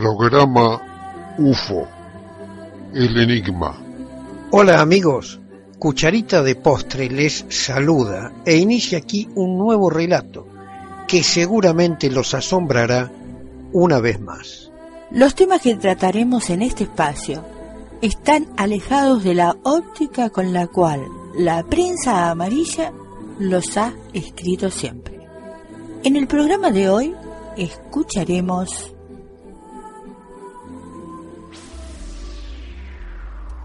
Programa UFO, el enigma. Hola amigos, Cucharita de Postre les saluda e inicia aquí un nuevo relato que seguramente los asombrará una vez más. Los temas que trataremos en este espacio están alejados de la óptica con la cual la prensa amarilla los ha escrito siempre. En el programa de hoy escucharemos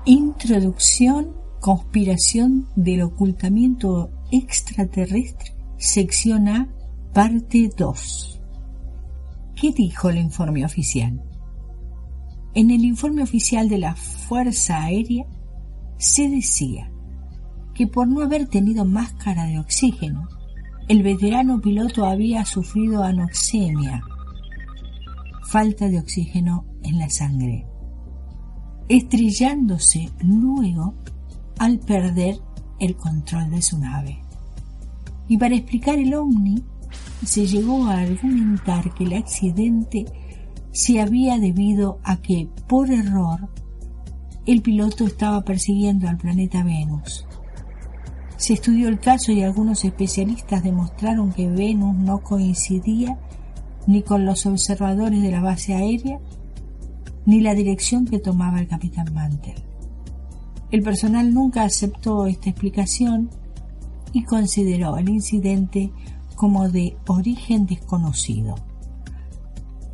Introducción, conspiración del ocultamiento extraterrestre, sección A, parte 2. ¿Qué dijo el informe oficial? En el informe oficial de la Fuerza Aérea se decía que por no haber tenido máscara de oxígeno, el veterano piloto había sufrido anoxemia, falta de oxígeno en la sangre estrellándose luego al perder el control de su nave. Y para explicar el ovni, se llegó a argumentar que el accidente se había debido a que, por error, el piloto estaba persiguiendo al planeta Venus. Se estudió el caso y algunos especialistas demostraron que Venus no coincidía ni con los observadores de la base aérea ni la dirección que tomaba el capitán Mantel. El personal nunca aceptó esta explicación y consideró el incidente como de origen desconocido.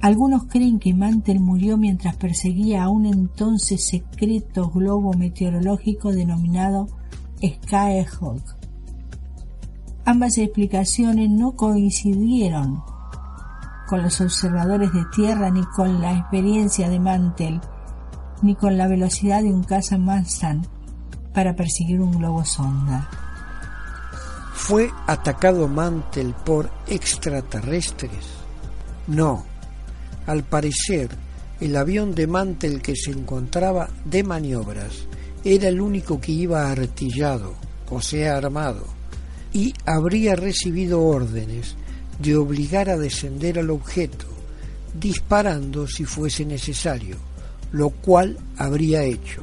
Algunos creen que Mantel murió mientras perseguía a un entonces secreto globo meteorológico denominado Skyhawk. Ambas explicaciones no coincidieron con los observadores de tierra, ni con la experiencia de Mantel, ni con la velocidad de un caza Mustang para perseguir un globo sonda. ¿Fue atacado Mantel por extraterrestres? No. Al parecer, el avión de Mantel que se encontraba de maniobras era el único que iba artillado, o sea, armado, y habría recibido órdenes de obligar a descender al objeto, disparando si fuese necesario, lo cual habría hecho.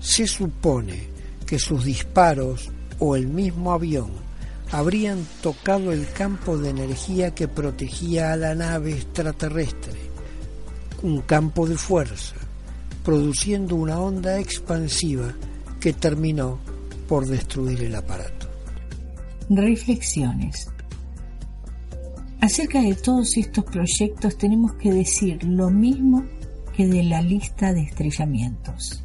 Se supone que sus disparos o el mismo avión habrían tocado el campo de energía que protegía a la nave extraterrestre, un campo de fuerza, produciendo una onda expansiva que terminó por destruir el aparato. Reflexiones. Acerca de todos estos proyectos tenemos que decir lo mismo que de la lista de estrellamientos.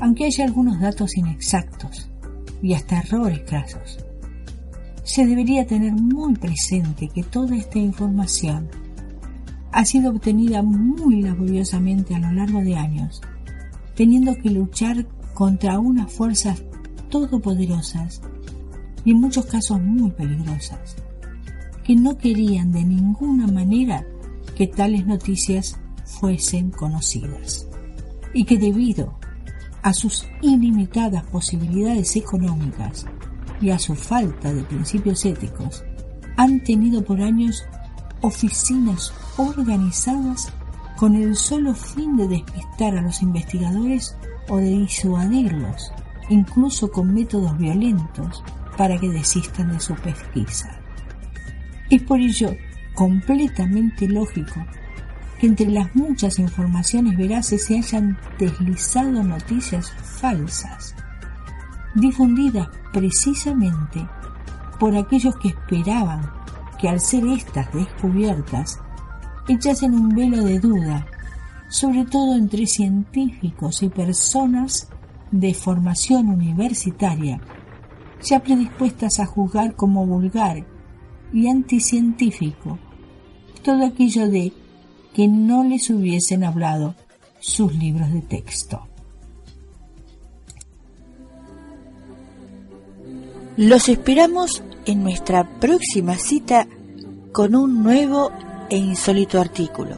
Aunque haya algunos datos inexactos y hasta errores crasos, se debería tener muy presente que toda esta información ha sido obtenida muy laboriosamente a lo largo de años, teniendo que luchar contra unas fuerzas todopoderosas y en muchos casos muy peligrosas que no querían de ninguna manera que tales noticias fuesen conocidas y que debido a sus ilimitadas posibilidades económicas y a su falta de principios éticos, han tenido por años oficinas organizadas con el solo fin de despistar a los investigadores o de disuadirlos, incluso con métodos violentos, para que desistan de su pesquisa. Es por ello completamente lógico que entre las muchas informaciones veraces se hayan deslizado noticias falsas, difundidas precisamente por aquellos que esperaban que al ser estas descubiertas echasen un velo de duda, sobre todo entre científicos y personas de formación universitaria, ya predispuestas a juzgar como vulgar y anticientífico todo aquello de que no les hubiesen hablado sus libros de texto. Los esperamos en nuestra próxima cita con un nuevo e insólito artículo.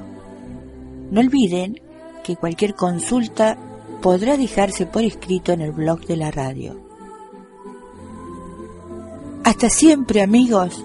No olviden que cualquier consulta podrá dejarse por escrito en el blog de la radio. Hasta siempre amigos